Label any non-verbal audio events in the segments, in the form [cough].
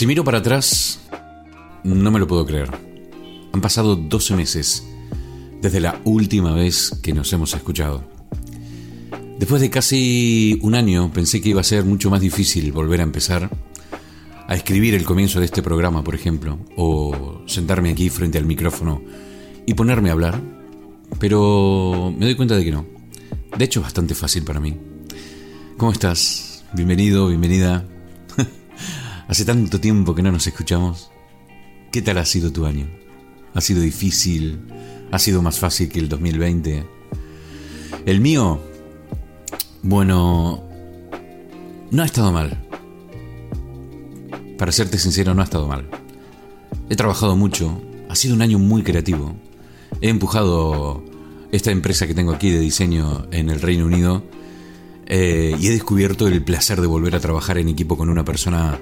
Si miro para atrás, no me lo puedo creer. Han pasado 12 meses desde la última vez que nos hemos escuchado. Después de casi un año pensé que iba a ser mucho más difícil volver a empezar a escribir el comienzo de este programa, por ejemplo, o sentarme aquí frente al micrófono y ponerme a hablar, pero me doy cuenta de que no. De hecho, bastante fácil para mí. ¿Cómo estás? Bienvenido, bienvenida. Hace tanto tiempo que no nos escuchamos. ¿Qué tal ha sido tu año? ¿Ha sido difícil? ¿Ha sido más fácil que el 2020? El mío, bueno, no ha estado mal. Para serte sincero, no ha estado mal. He trabajado mucho, ha sido un año muy creativo. He empujado esta empresa que tengo aquí de diseño en el Reino Unido eh, y he descubierto el placer de volver a trabajar en equipo con una persona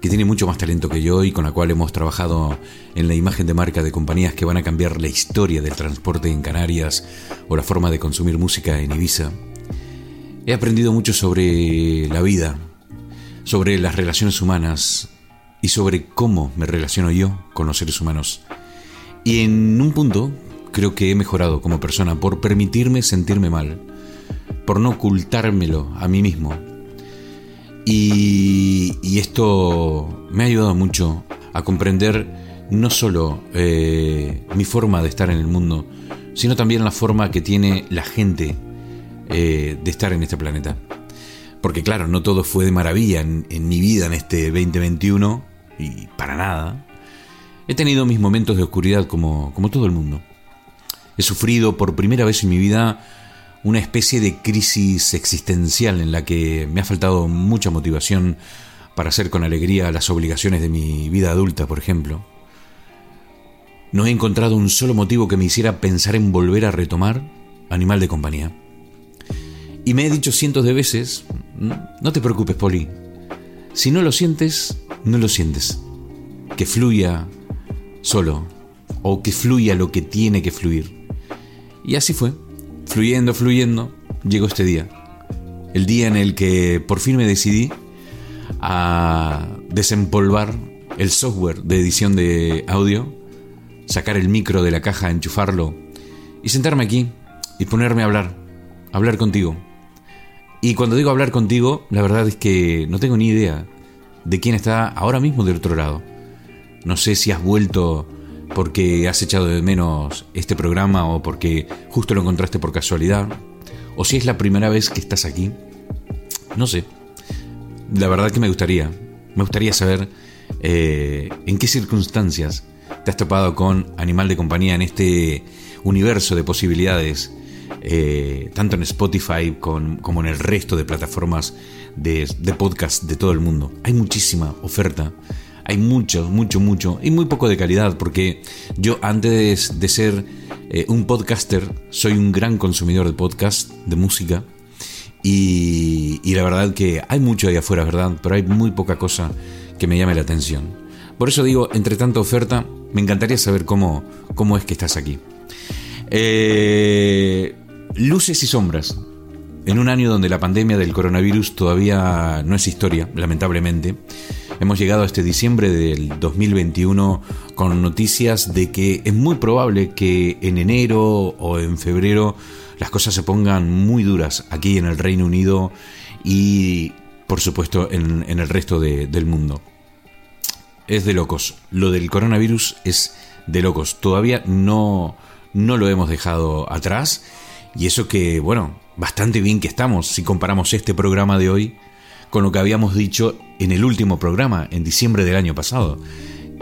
que tiene mucho más talento que yo y con la cual hemos trabajado en la imagen de marca de compañías que van a cambiar la historia del transporte en Canarias o la forma de consumir música en Ibiza. He aprendido mucho sobre la vida, sobre las relaciones humanas y sobre cómo me relaciono yo con los seres humanos. Y en un punto creo que he mejorado como persona por permitirme sentirme mal, por no ocultármelo a mí mismo. Y, esto me ha ayudado mucho a comprender no solo eh, mi forma de estar en el mundo, sino también la forma que tiene la gente eh, de estar en este planeta. Porque claro, no todo fue de maravilla en, en mi vida en este 2021, y para nada. He tenido mis momentos de oscuridad como, como todo el mundo. He sufrido por primera vez en mi vida una especie de crisis existencial en la que me ha faltado mucha motivación para hacer con alegría las obligaciones de mi vida adulta, por ejemplo. No he encontrado un solo motivo que me hiciera pensar en volver a retomar Animal de Compañía. Y me he dicho cientos de veces, no te preocupes, Poli. Si no lo sientes, no lo sientes. Que fluya solo, o que fluya lo que tiene que fluir. Y así fue, fluyendo, fluyendo, llegó este día. El día en el que por fin me decidí a desempolvar el software de edición de audio, sacar el micro de la caja, enchufarlo y sentarme aquí y ponerme a hablar, hablar contigo. Y cuando digo hablar contigo, la verdad es que no tengo ni idea de quién está ahora mismo del otro lado. No sé si has vuelto porque has echado de menos este programa o porque justo lo encontraste por casualidad, o si es la primera vez que estás aquí. No sé. La verdad que me gustaría, me gustaría saber eh, en qué circunstancias te has topado con Animal de Compañía en este universo de posibilidades, eh, tanto en Spotify como en el resto de plataformas de, de podcast de todo el mundo. Hay muchísima oferta hay mucho, mucho, mucho y muy poco de calidad porque yo antes de ser eh, un podcaster soy un gran consumidor de podcast, de música y, la verdad que hay mucho ahí afuera, ¿verdad? Pero hay muy poca cosa que me llame la atención. Por eso digo, entre tanta oferta, me encantaría saber cómo, cómo es que estás aquí. Eh, luces y sombras. En un año donde la pandemia del coronavirus todavía no es historia, lamentablemente, Hemos llegado a este diciembre del 2021 con noticias de que es muy probable que en enero o en febrero las cosas se pongan muy duras aquí en el Reino Unido y por supuesto en, el resto del mundo. Es de locos. Lo del coronavirus es de locos. Todavía no, no lo hemos dejado atrás. Y eso que, bueno, bastante bien que estamos si comparamos este programa de hoy con lo que habíamos dicho en el último programa, en diciembre del año pasado,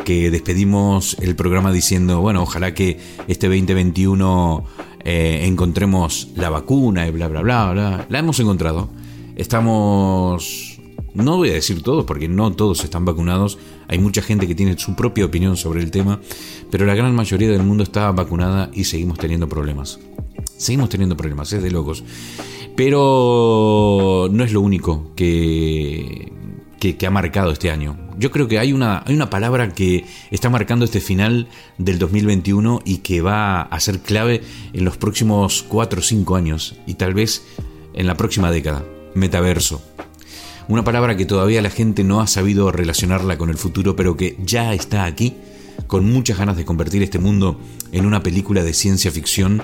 que despedimos el programa diciendo, bueno, ojalá que este 2021 eh, encontremos la vacuna y bla, bla, bla, bla. La hemos encontrado. Estamos... No voy a decir todos, porque no todos están vacunados. Hay mucha gente que tiene su propia opinión sobre el tema, pero la gran mayoría del mundo está vacunada y seguimos teniendo problemas. Seguimos teniendo problemas, es de locos. Pero no es lo único que, que, ha marcado este año. Yo creo que hay una, hay una palabra que está marcando este final del 2021 y que va a ser clave en los próximos 4 o 5 años y tal vez en la próxima década. Metaverso. una palabra que todavía la gente no ha sabido relacionarla con el futuro, pero que ya está aquí, con muchas ganas de convertir este mundo en una película de ciencia ficción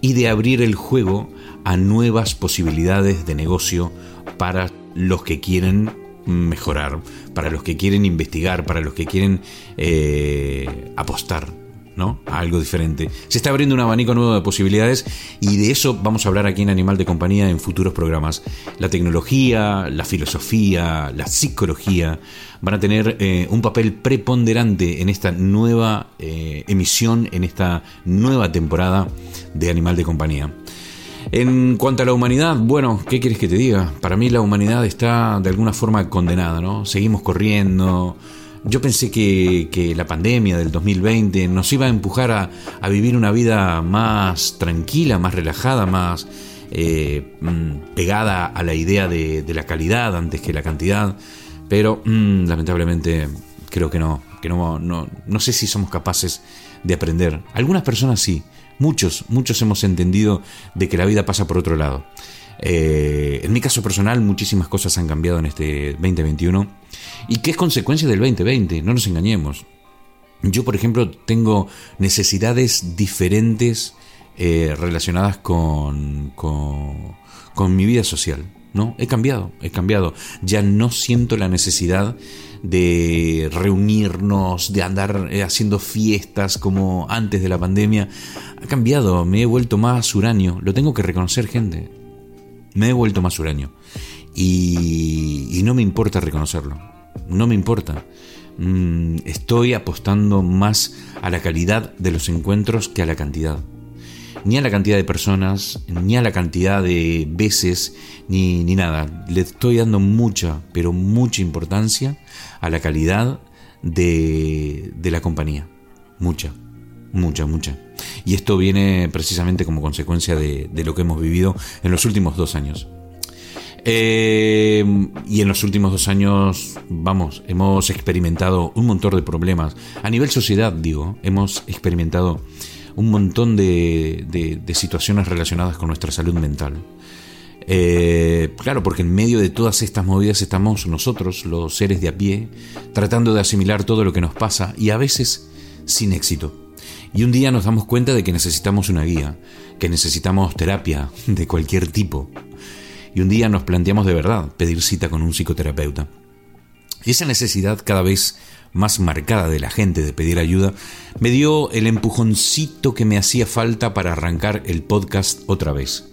y de abrir el juego a nuevas posibilidades de negocio para los que quieren mejorar, para los que quieren investigar, para los que quieren eh, apostar ¿no? a algo diferente. Se está abriendo un abanico nuevo de posibilidades y de eso vamos a hablar aquí en Animal de Compañía en futuros programas. La tecnología, la filosofía, la psicología van a tener eh, un papel preponderante en esta nueva eh, emisión, en esta nueva temporada de Animal de Compañía. En cuanto a la humanidad, bueno, ¿qué quieres que te diga? Para mí la humanidad está de alguna forma condenada, ¿no? Seguimos corriendo. Yo pensé que, la pandemia del 2020 nos iba a empujar a, vivir una vida más tranquila, más relajada, más eh, mm, pegada a la idea de, la calidad antes que la cantidad. Pero mm, lamentablemente creo que no, que no, no, no sé si somos capaces de aprender. Algunas personas sí, Muchos, muchos hemos entendido de que la vida pasa por otro lado. Eh, en mi caso personal, muchísimas cosas han cambiado en este 2021 y que es consecuencia del 2020, no nos engañemos. Yo, por ejemplo, tengo necesidades diferentes eh, relacionadas con, con, con mi vida social. ¿no? He cambiado, he cambiado. Ya no siento la necesidad de reunirnos, de andar eh, haciendo fiestas como antes de la pandemia. Ha cambiado, me he vuelto más uranio. Lo tengo que reconocer, gente. Me he vuelto más uranio. Y, no me importa reconocerlo. No me importa. Mm, estoy apostando más a la calidad de los encuentros que a la cantidad ni a la cantidad de personas, ni a la cantidad de veces, ni, ni nada. Le estoy dando mucha, pero mucha importancia a la calidad de, de la compañía. Mucha, mucha, mucha. Y esto viene precisamente como consecuencia de, de lo que hemos vivido en los últimos dos años. Eh, y en los últimos dos años, vamos, hemos experimentado un montón de problemas. A nivel sociedad, digo, hemos experimentado un montón de, situaciones relacionadas con nuestra salud mental. Eh, claro, porque en medio de todas estas movidas estamos nosotros, los seres de a pie, tratando de asimilar todo lo que nos pasa y a veces sin éxito. Y un día nos damos cuenta de que necesitamos una guía, que necesitamos terapia [laughs] de cualquier tipo. Y un día nos planteamos de verdad pedir cita con un psicoterapeuta. Esa necesidad cada vez más marcada de la gente de pedir ayuda, me dio el empujoncito que me hacía falta para arrancar el podcast otra vez.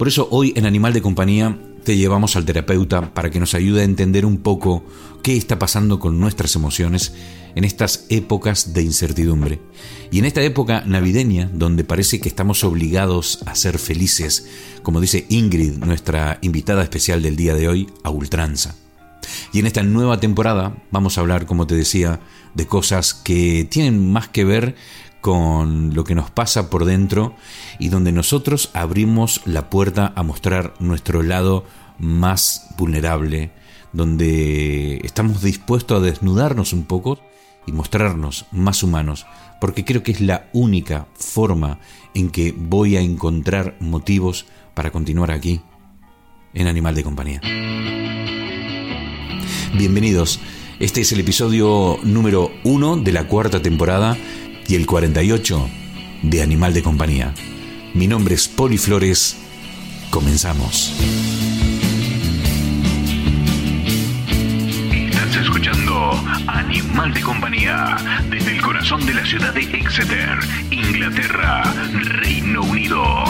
Por eso hoy en Animal de Compañía te llevamos al terapeuta para que nos ayude a entender un poco qué está pasando con nuestras emociones en estas épocas de incertidumbre. Y en esta época navideña, donde parece que estamos obligados a ser felices, como dice Ingrid, nuestra invitada especial del día de hoy, a ultranza. Y en esta nueva temporada vamos a hablar, como te decía, de cosas que tienen más que ver con lo que nos pasa por dentro y donde nosotros abrimos la puerta a mostrar nuestro lado más vulnerable, donde estamos dispuestos a desnudarnos un poco y mostrarnos más humanos, porque creo que es la única forma en que voy a encontrar motivos para continuar aquí en Animal de Compañía. Bienvenidos. Este es el episodio número 1 de la cuarta temporada y el 48 de Animal de Compañía. Mi nombre es Poli Flores. Comenzamos. Estás escuchando Animal de Compañía desde el corazón de la ciudad de Exeter, Inglaterra, Reino Unido.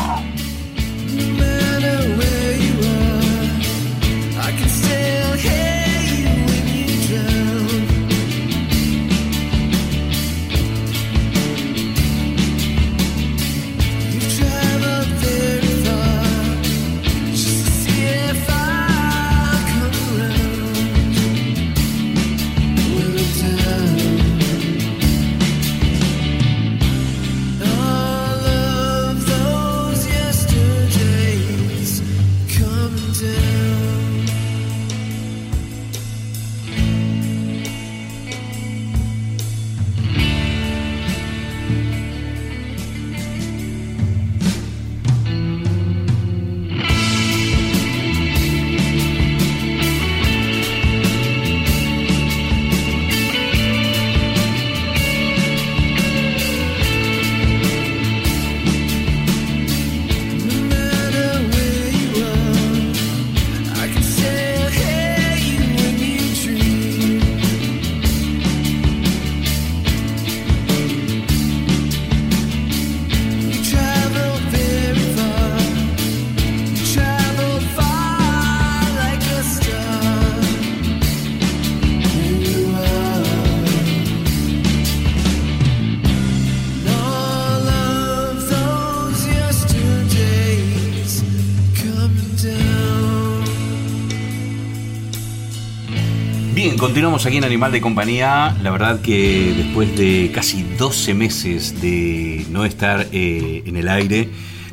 Continuamos aquí en Animal de Compañía. La verdad que después de casi 12 meses de no estar eh, en el aire,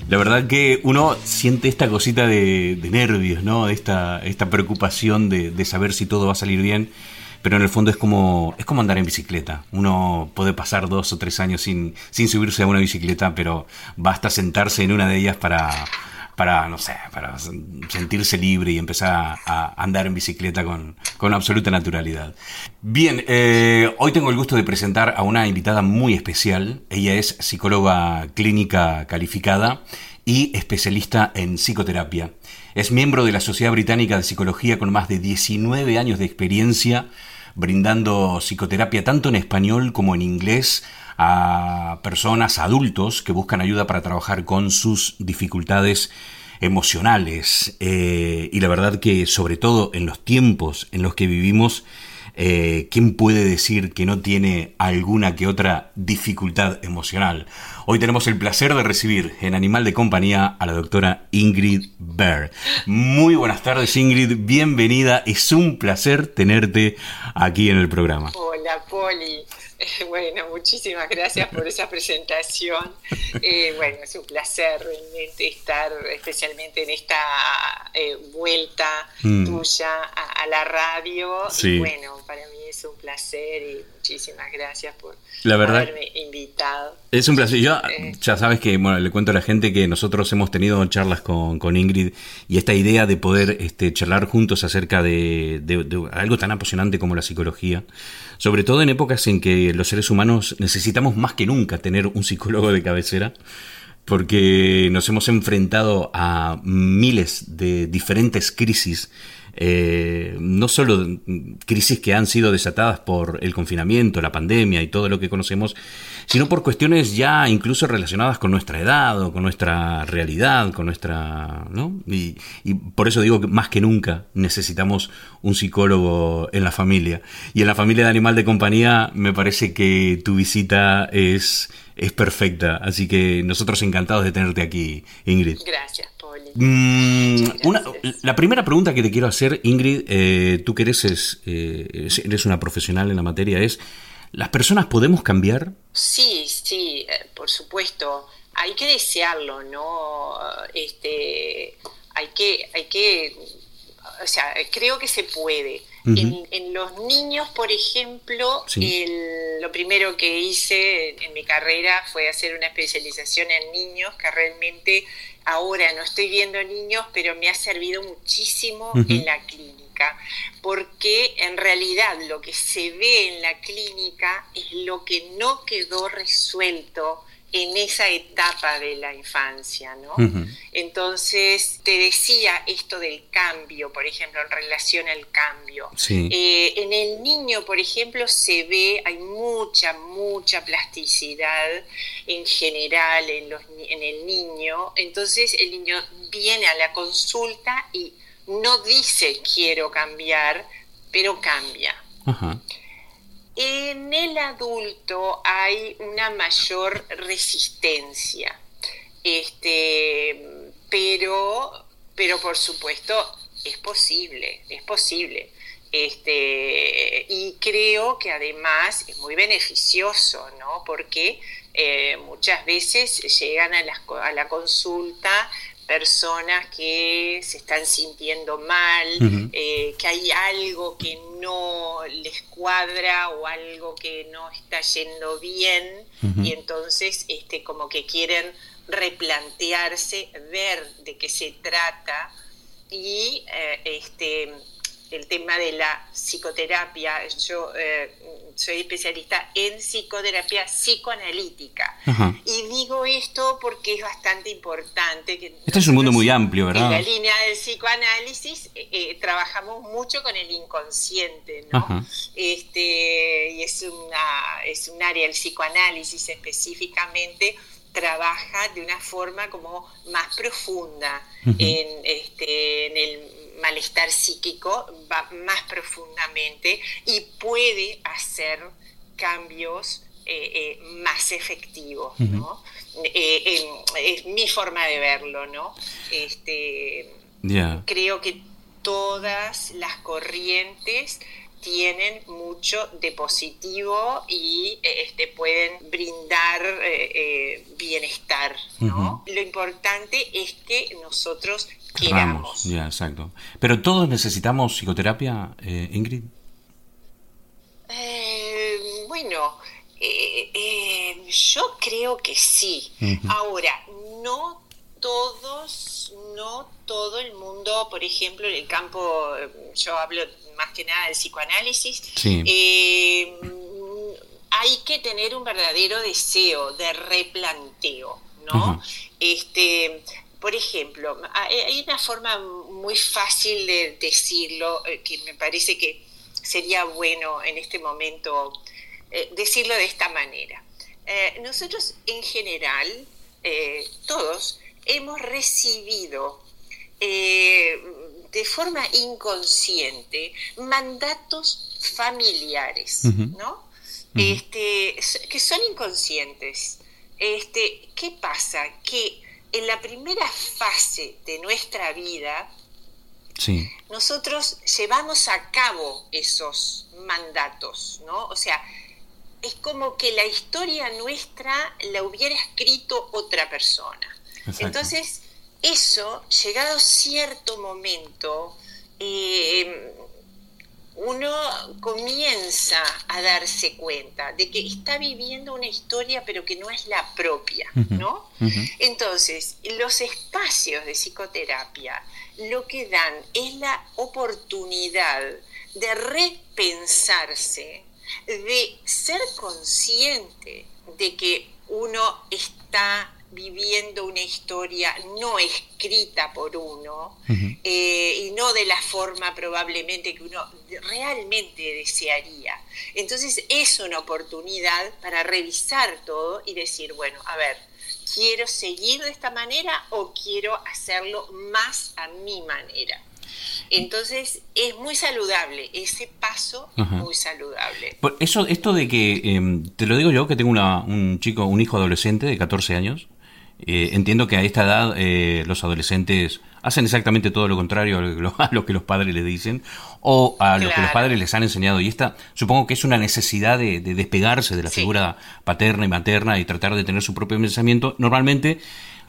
la verdad que uno siente esta cosita de, nervios, ¿no? Esta, esta preocupación de, de, saber si todo va a salir bien. Pero en el fondo es como, es como andar en bicicleta. Uno puede pasar dos o tres años sin, sin subirse a una bicicleta, pero basta sentarse en una de ellas para, para, no sé, para sentirse libre y empezar a, andar en bicicleta con, con absoluta naturalidad. Bien, eh, hoy tengo el gusto de presentar a una invitada muy especial. Ella es psicóloga clínica calificada y especialista en psicoterapia. Es miembro de la Sociedad Británica de Psicología con más de 19 años de experiencia brindando psicoterapia tanto en español como en inglés a personas, adultos que buscan ayuda para trabajar con sus dificultades emocionales. Eh, y la verdad que sobre todo en los tiempos en los que vivimos, eh, ¿quién puede decir que no tiene alguna que otra dificultad emocional? Hoy tenemos el placer de recibir en Animal de Compañía a la doctora Ingrid Baer. Muy buenas tardes Ingrid, bienvenida, es un placer tenerte aquí en el programa. Hola Poli. [laughs] Bueno, muchísimas gracias por esa presentación. Eh, bueno, es un placer realmente estar especialmente en esta eh, vuelta mm. tuya a, la radio. Y bueno, para mí es un placer y muchísimas gracias por haberme invitado. Es un placer. Yo, eh. ya sabes que, bueno, le cuento a la gente que nosotros hemos tenido charlas con, con Ingrid y esta idea de poder este, charlar juntos acerca de, de algo tan apasionante como la psicología sobre todo en épocas en que los seres humanos necesitamos más que nunca tener un psicólogo de cabecera, porque nos hemos enfrentado a miles de diferentes crisis eh, no solo crisis que han sido desatadas por el confinamiento, la pandemia y todo lo que conocemos, sino por cuestiones ya incluso relacionadas con nuestra edad o con nuestra realidad, con nuestra... ¿no? Y, por eso digo que más que nunca necesitamos un psicólogo en la familia. Y en la familia de Animal de Compañía me parece que tu visita es, es perfecta. Así que nosotros encantados de tenerte aquí, Ingrid. Gracias. Mm, la primera pregunta que te quiero hacer, Ingrid, eh, tú que eres, eh, eres una profesional en la materia, es, ¿las personas podemos cambiar? Sí, sí, eh, por supuesto. Hay que desearlo, ¿no? Este, hay que, hay que, o sea, creo que se puede. En, los niños, por ejemplo, lo primero que hice en, mi carrera fue hacer una especialización en niños que realmente ahora no estoy viendo niños, pero me ha servido muchísimo en la clínica, porque en realidad lo que se ve en la clínica es lo que no quedó resuelto en esa etapa de la infancia, ¿no? Entonces, te decía esto del cambio, por ejemplo, en relación al cambio. Eh, en el niño, por ejemplo, se ve, hay mucha, mucha plasticidad en general en, los, en el niño. Entonces, el niño viene a la consulta y no dice quiero cambiar, pero cambia. En el adulto hay una mayor resistencia, este, pero, pero por supuesto es posible, es posible. Este, y creo que además es muy beneficioso, ¿no? Porque eh, muchas veces llegan a la, a la consulta personas que se están sintiendo mal, eh, que hay algo que no les cuadra o algo que no está yendo bien y entonces este, como que quieren replantearse, ver de qué se trata y eh, este, el tema de la psicoterapia. Yo eh, soy especialista en psicoterapia psicoanalítica. Y digo esto porque es bastante importante. Que este es un mundo muy amplio, ¿verdad? En la línea del psicoanálisis eh, eh, trabajamos mucho con el inconsciente, ¿no? Este, y es, una, es un área, el psicoanálisis específicamente trabaja de una forma como más profunda en, este, en el malestar psíquico va más profundamente y puede hacer cambios eh, eh, más efectivos, ¿no? Eh, es mi forma de verlo, ¿no? Este, Creo que todas las corrientes tienen mucho de positivo y este, pueden brindar bienestar. ¿no? Lo importante es que nosotros queramos. ya, exacto. Pero todos necesitamos psicoterapia, Ingrid. bueno, yo creo que sí. Ahora, no todos, no todo el mundo, por ejemplo, en el campo, yo hablo más que nada del psicoanálisis, eh, hay que tener un verdadero deseo de replanteo, ¿no? Este, por ejemplo, hay una forma muy fácil de decirlo, eh, que me parece que sería bueno en este momento eh, decirlo de esta manera. nosotros en general, todos, hemos recibido eh, de forma inconsciente mandatos familiares, ¿no? este, que son inconscientes. Este, ¿Qué pasa? Que en la primera fase de nuestra vida, nosotros llevamos a cabo esos mandatos, ¿no? O sea, es como que la historia nuestra la hubiera escrito otra persona. Entonces, eso, llegado cierto momento, eh, uno comienza a darse cuenta de que está viviendo una historia pero que no es la propia, ¿no? Entonces, los espacios de psicoterapia lo que dan es la oportunidad de repensarse, de ser consciente de que uno está viviendo una historia no escrita por uno eh, y no de la forma probablemente que uno realmente desearía. Entonces es una oportunidad para revisar todo y decir, bueno, a ver, ¿quiero seguir de esta manera o quiero hacerlo más a mi manera? Entonces es muy saludable, ese paso es muy saludable. Eso, esto de que, em, te lo digo yo, que tengo un chico, un hijo adolescente de 14 años, eh, entiendo que a esta edad eh, los adolescentes hacen exactamente todo lo contrario a lo, que [laughs] los padres les dicen o a lo que los padres les han enseñado. Y esta supongo que es una necesidad de, despegarse de la figura paterna y materna y tratar de tener su propio pensamiento. Normalmente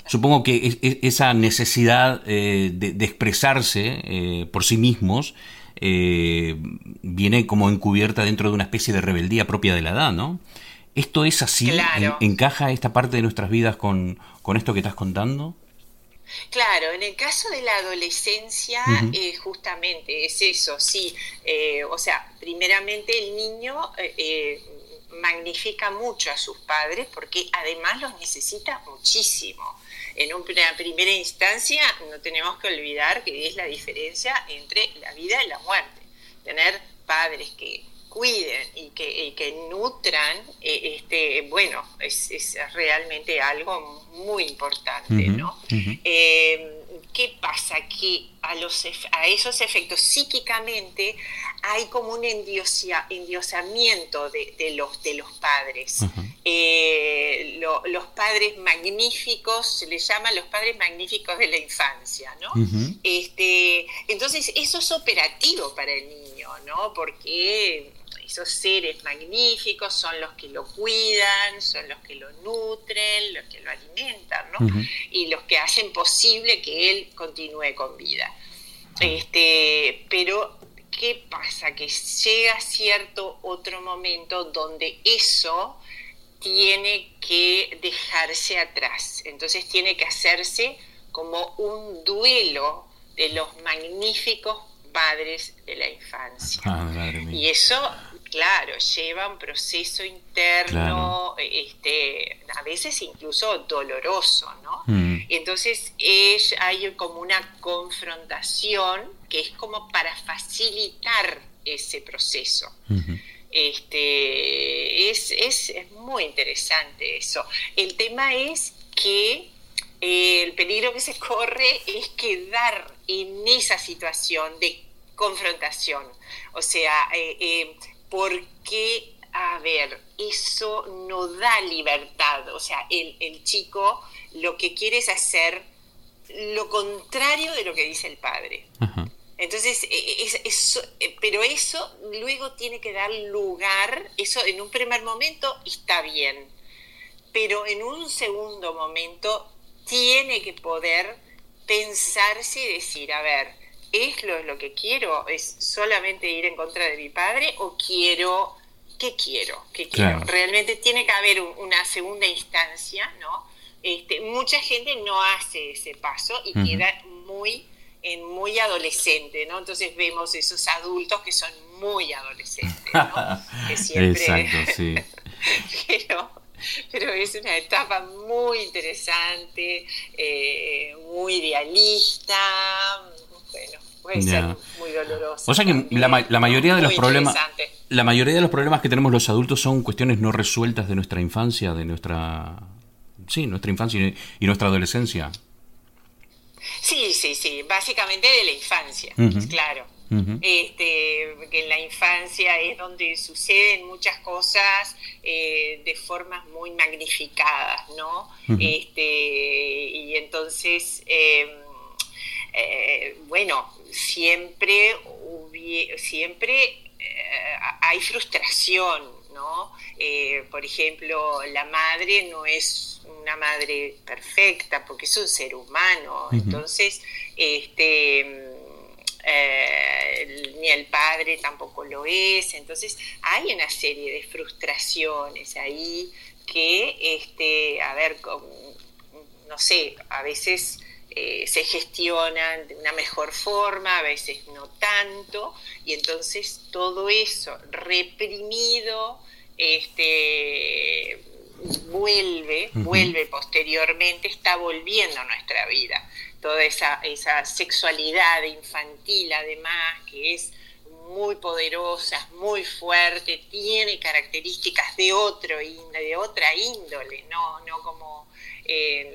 supongo que esa necesidad eh, de, expresarse por sí mismos viene como encubierta dentro de una especie de rebeldía propia de la edad, ¿no? ¿Esto es así? ¿Encaja esta parte de nuestras vidas con, esto que estás contando? Claro, en el caso de la adolescencia, eh, justamente es eso, sí. Eh, o sea, primeramente el niño eh, magnifica mucho a sus padres porque además los necesita muchísimo. En una primera instancia no tenemos que olvidar que es la diferencia entre la vida y la muerte. Tener padres que cuiden y que, que nutran, eh, este, bueno, es, es, realmente algo muy importante, ¿no? Eh, ¿Qué pasa? Que a, los, a esos efectos psíquicamente hay como un endiosamiento de, de, los, de los padres. Eh, los padres magníficos, se les llaman los padres magníficos de la infancia, ¿no? este, entonces, eso es operativo para el niño, ¿no? Porque esos seres magníficos son los que lo cuidan, son los que lo nutren, los que lo alimentan, ¿no? Y los que hacen posible que él continúe con vida. Este, pero, ¿qué pasa? Que llega cierto otro momento donde eso tiene que dejarse atrás. Entonces tiene que hacerse como un duelo de los magníficos padres de la infancia. Ah, y eso Claro, lleva un proceso interno, este, a veces incluso doloroso, ¿no? Mm. Entonces es, hay como una confrontación que es como para facilitar ese proceso. este, es, es, es, muy interesante eso. El tema es que eh, el peligro que se corre es quedar en esa situación de confrontación. O sea, eh, eh, porque, a ver, eso no da libertad. O sea, el, el chico lo que quiere es hacer lo contrario de lo que dice el padre. Entonces, e, e, es, eso, eh, pero eso luego tiene que dar lugar, eso en un primer momento está bien, pero en un segundo momento tiene que poder pensarse y decir, a ver, ¿es lo, lo que quiero? ¿Es solamente ir en contra de mi padre o quiero, qué quiero? ¿Qué quiero? Realmente tiene que haber una segunda instancia, ¿no? Este, mucha gente no hace ese paso y queda muy en muy adolescente, ¿no? Entonces vemos esos adultos que son muy adolescentes, ¿no? [laughs] que siempre... Exacto, sí. [laughs] pero, pero es una etapa muy interesante, eh, muy idealista, puede ser muy dolorosa. O sea que la, mayoría de los problemas... La mayoría de los problemas que tenemos los adultos son cuestiones no resueltas de nuestra infancia, de nuestra... Sí, nuestra infancia y nuestra adolescencia. Sí, sí, sí, básicamente de la infancia, claro. este, que en la infancia es donde suceden muchas cosas eh, de formas muy magnificadas, ¿no? este, y entonces, em, eh, bueno, siempre, siempre eh, hay frustración, ¿no? por ejemplo, la madre no es una madre perfecta, porque es un ser humano. Entonces, este, eh, ni el padre tampoco lo es. Entonces, hay una serie de frustraciones ahí que, este, a ver, no sé, a veces eh, se gestionan de una mejor forma, a veces no tanto, y entonces todo eso reprimido, este, vuelve, vuelve posteriormente, está volviendo a nuestra vida. Toda esa, esa sexualidad infantil, además, que es muy poderosa, muy fuerte, tiene características de otro de otra índole, no, no como eh,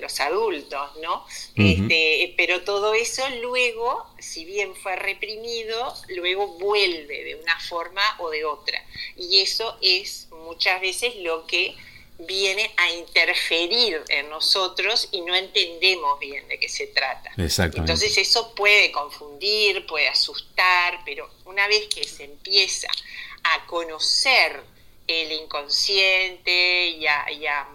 los adultos, ¿no? este, pero todo eso luego, si bien fue reprimido, luego vuelve de una forma o de otra. Y eso es muchas veces lo que viene a interferir en nosotros y no entendemos bien de qué se trata. Entonces eso puede confundir, puede asustar, pero una vez que se empieza a conocer el inconsciente y a,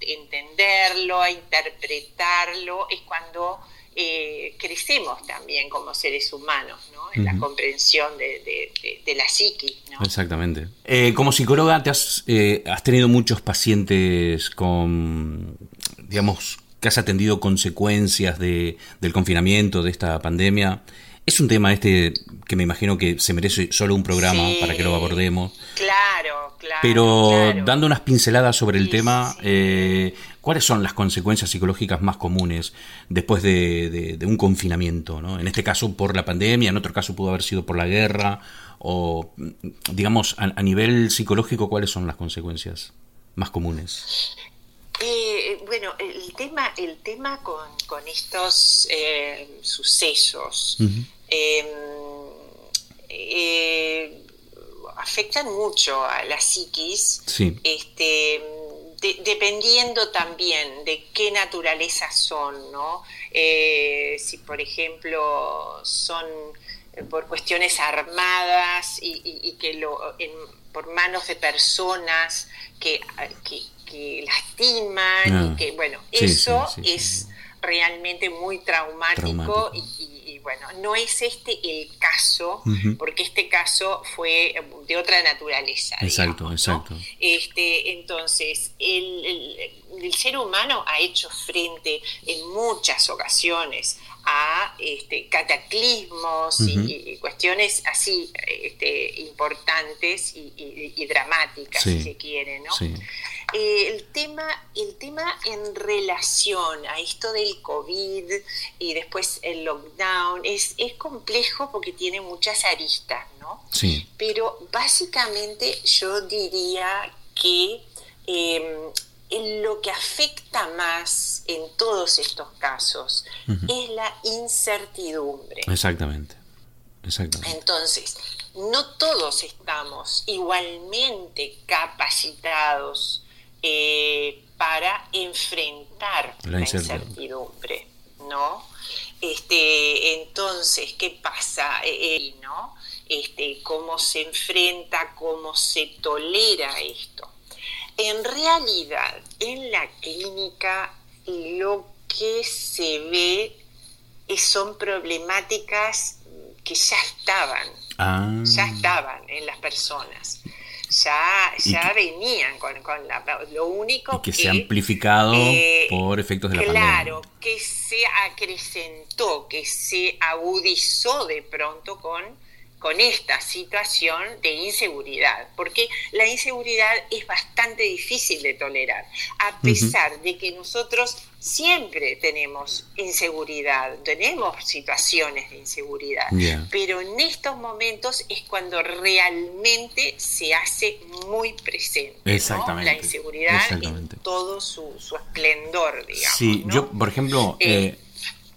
entenderlo, a interpretarlo, es cuando eh, crecemos también como seres humanos, ¿no? En la comprensión de, la psiquis, ¿no? Exactamente. Eh, como psicóloga, te has, eh, has tenido muchos pacientes con, digamos, que has atendido consecuencias de, del confinamiento, de esta pandemia. Es un tema este que me imagino que se merece solo un programa para que lo abordemos. Claro, claro. Pero dando unas pinceladas sobre el tema, ¿Cuáles son las consecuencias psicológicas más comunes después de, un confinamiento? ¿no? En este caso por la pandemia, en otro caso pudo haber sido por la guerra, o digamos, a, nivel psicológico, ¿cuáles son las consecuencias más comunes? Eh, bueno, el tema, el tema con, estos eh, sucesos eh, afectan mucho a la psiquis. Sí. Este, dependiendo también de qué naturaleza son, ¿no? Eh, si, por ejemplo, son eh, por cuestiones armadas y, que lo, por manos de personas que, lastiman, y ah, que, bueno, eso es realmente muy traumático, Y, bueno, no es este el caso, porque este caso fue de otra naturaleza. Exacto, exacto. Este, entonces, el, ser humano ha hecho frente en muchas ocasiones a este, cataclismos y, cuestiones así este, importantes y, dramáticas, si se quiere, ¿no? Eh, el, tema, el tema en relación a esto del COVID y después el lockdown es, es complejo porque tiene muchas aristas, ¿no? Sí. Pero básicamente yo diría que em, lo que afecta más en todos estos casos es la incertidumbre. Exactamente. Exactamente. Entonces, no todos estamos igualmente capacitados eh, para enfrentar la incertidumbre. ¿no? Este, entonces, ¿qué pasa? Eh, ¿no? Este, ¿Cómo se enfrenta, cómo se tolera esto? En realidad, en la clínica lo que se ve son problemáticas que ya estaban, Ah. ya estaban en las personas. Ya, ya venían con, con la, lo único que, se ha amplificado eh, por efectos de la claro, pandemia. que se acrecentó, que se agudizó de pronto con, con esta situación de inseguridad, porque la inseguridad es bastante difícil de tolerar, a pesar de que nosotros siempre tenemos inseguridad, tenemos situaciones de inseguridad, Yeah. pero en estos momentos es cuando realmente se hace muy presente ¿no? Exactamente, la inseguridad exactamente. en todo su, su esplendor, digamos. Sí, ¿no? yo, por ejemplo, Eh, eh,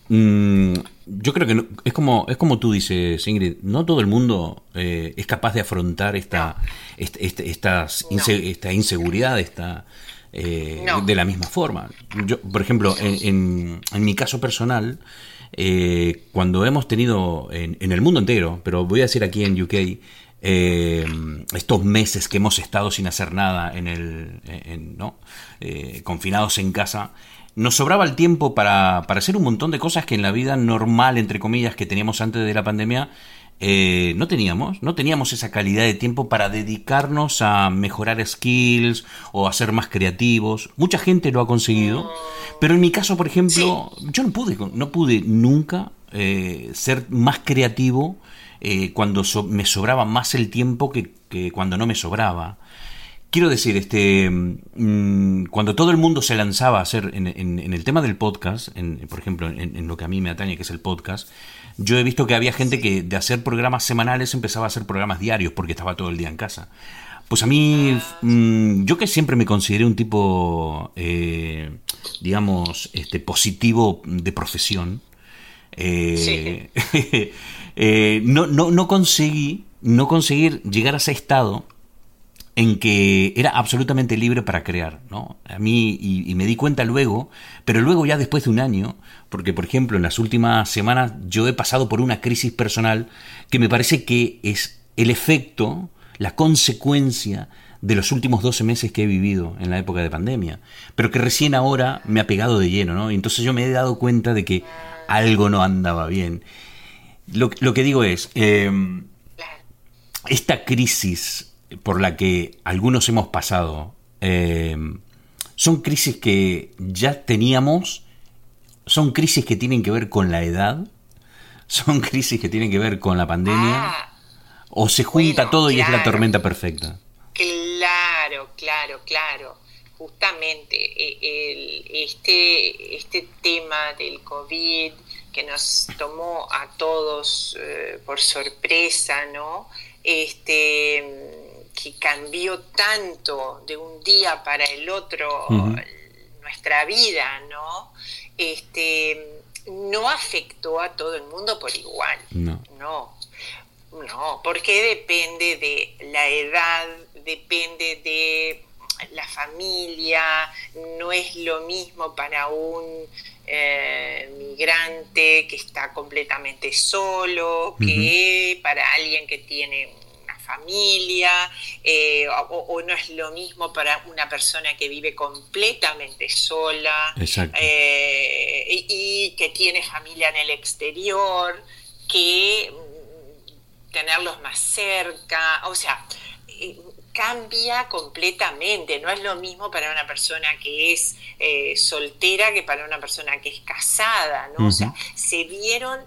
mm, yo creo que no- es como es como tú dices, Ingrid, no todo el mundo eh, es capaz de afrontar esta este- este- estas No. inse- esta inseguridad, esta eh, de la misma forma. Yo, por ejemplo, en, en- en mi caso personal, eh, cuando hemos tenido en, en el mundo entero, pero voy a decir aquí en UK, eh, estos meses que hemos estado sin hacer nada en el en- ¿no? Eh, confinados en casa nos sobraba el tiempo para, para hacer un montón de cosas que en la vida normal entre comillas que teníamos antes de la pandemia eh, no teníamos. No teníamos esa calidad de tiempo para dedicarnos a mejorar skills o a ser más creativos. Mucha gente lo ha conseguido. Pero en mi caso por ejemplo yo no pude no pude nunca eh, ser más creativo eh, cuando so- me sobraba más el tiempo que, que cuando no me sobraba. Quiero decir, este, mm, cuando todo el mundo se lanzaba a hacer en, en- en el tema del podcast, en, por ejemplo, en, lo que a mí me atañe, que es el podcast, yo he visto que había gente que de hacer programas semanales empezaba a hacer programas diarios porque estaba todo el día en casa. Pues a mí, mm, yo que siempre me consideré un tipo, eh, digamos, este, positivo de profesión, eh, [laughs] eh, no, no, no conseguí no conseguir llegar a ese estado en que era absolutamente libre para crear, ¿no? A mí, y, y me di cuenta luego, pero luego ya después de un año, porque por ejemplo en las últimas semanas yo he pasado por una crisis personal que me parece que es el efecto, la consecuencia de los últimos 12 meses que he vivido en la época de pandemia, pero que recién ahora me ha pegado de lleno, ¿no? Y entonces yo me he dado cuenta de que algo no andaba bien. Lo, lo que digo es, eh, esta crisis por la que algunos hemos pasado eh, son crisis que ya teníamos, son crisis que tienen que ver con la edad, son [laughs] crisis que tienen que ver con la pandemia, Ah, o se junta bueno, todo y es la tormenta perfecta. Claro, claro, claro. Justamente eh, el- este, este tema del COVID que nos tomó a todos eh, por sorpresa, ¿no? Este, que cambió tanto de un día para el otro nuestra vida, ¿no? Este, no afectó a todo el mundo por igual. No. No, no, porque depende de la edad, depende de la familia, no es lo mismo para un eh, migrante que está completamente solo, que para alguien que tiene familia, eh, o, o no es lo mismo para una persona que vive completamente sola eh, y, y que tiene familia en el exterior, que mm, tenerlos más cerca, o sea, eh, cambia completamente, no es lo mismo para una persona que es soltera que para una persona que es casada, ¿no? O sea, Ujú. se vieron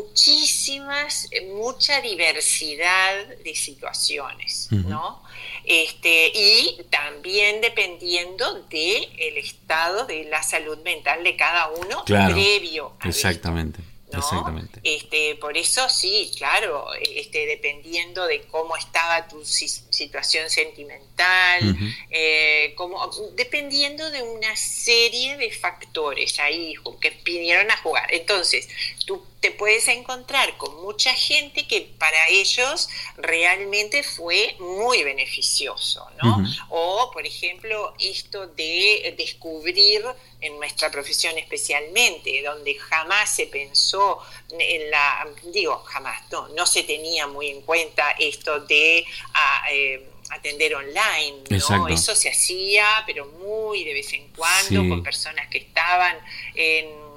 muchísimas, eh, mucha diversidad de situaciones. ¿no? Este, y también dependiendo del el estado de la salud mental de cada uno Claro. previo a esto, Exactamente. ¿no? Exactamente. Este, por eso sí, claro, este, dependiendo de cómo estaba tu si- situación sentimental, eh, como, dependiendo de una serie de factores ahí que vinieron a jugar. Entonces, tu te puedes encontrar con mucha gente que para ellos realmente fue muy beneficioso, ¿no? O, por ejemplo, esto de descubrir en nuestra profesión especialmente, donde jamás se pensó en la, digo, jamás, no, no se tenía muy en cuenta esto de... Ah, eh, atender online, ¿no? Eso se hacía, pero muy de vez en cuando, con personas que estaban en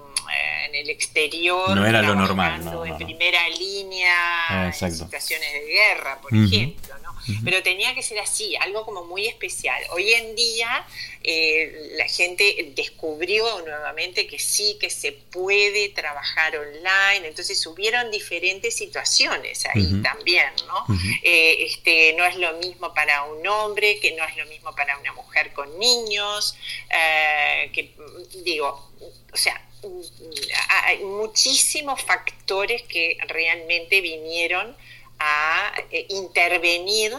en el exterior. No era lo normal. No, en primera línea, en situaciones de guerra, por ejemplo. ¿no? Pero tenía que ser así, algo como muy especial. Hoy en día eh, la gente descubrió nuevamente que sí, que se puede trabajar online. Entonces hubieron diferentes situaciones ahí también. ¿no? Eh, este, no es lo mismo para un hombre, que no es lo mismo para una mujer con niños. que digo, o sea, hay muchísimos factores que realmente vinieron a eh, intervenir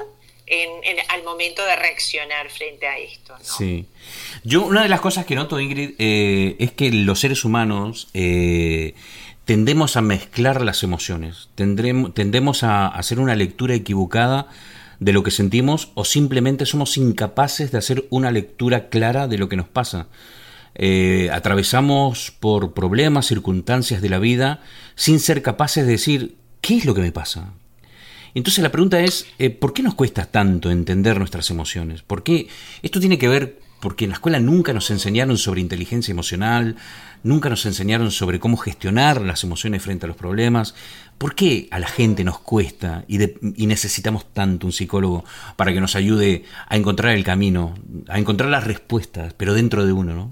en, al momento de reaccionar frente a esto. Sí. Yo, una de las cosas que noto, Ingrid, eh, es que los seres humanos eh, tendemos a mezclar las emociones, tendremos, tendemos a hacer una lectura equivocada de lo que sentimos o simplemente somos incapaces de hacer una lectura clara de lo que nos pasa. Eh, atravesamos por problemas, circunstancias de la vida, sin ser capaces de decir, ¿qué es lo que me pasa? Entonces la pregunta es, eh, ¿por qué nos cuesta tanto entender nuestras emociones? ¿Por qué? Esto tiene que ver porque en la escuela nunca nos enseñaron sobre inteligencia emocional, nunca nos enseñaron sobre cómo gestionar las emociones frente a los problemas. ¿Por qué a la gente nos cuesta y, y, necesitamos tanto un psicólogo para que nos ayude a encontrar el camino, a encontrar las respuestas, pero dentro de uno, ¿no?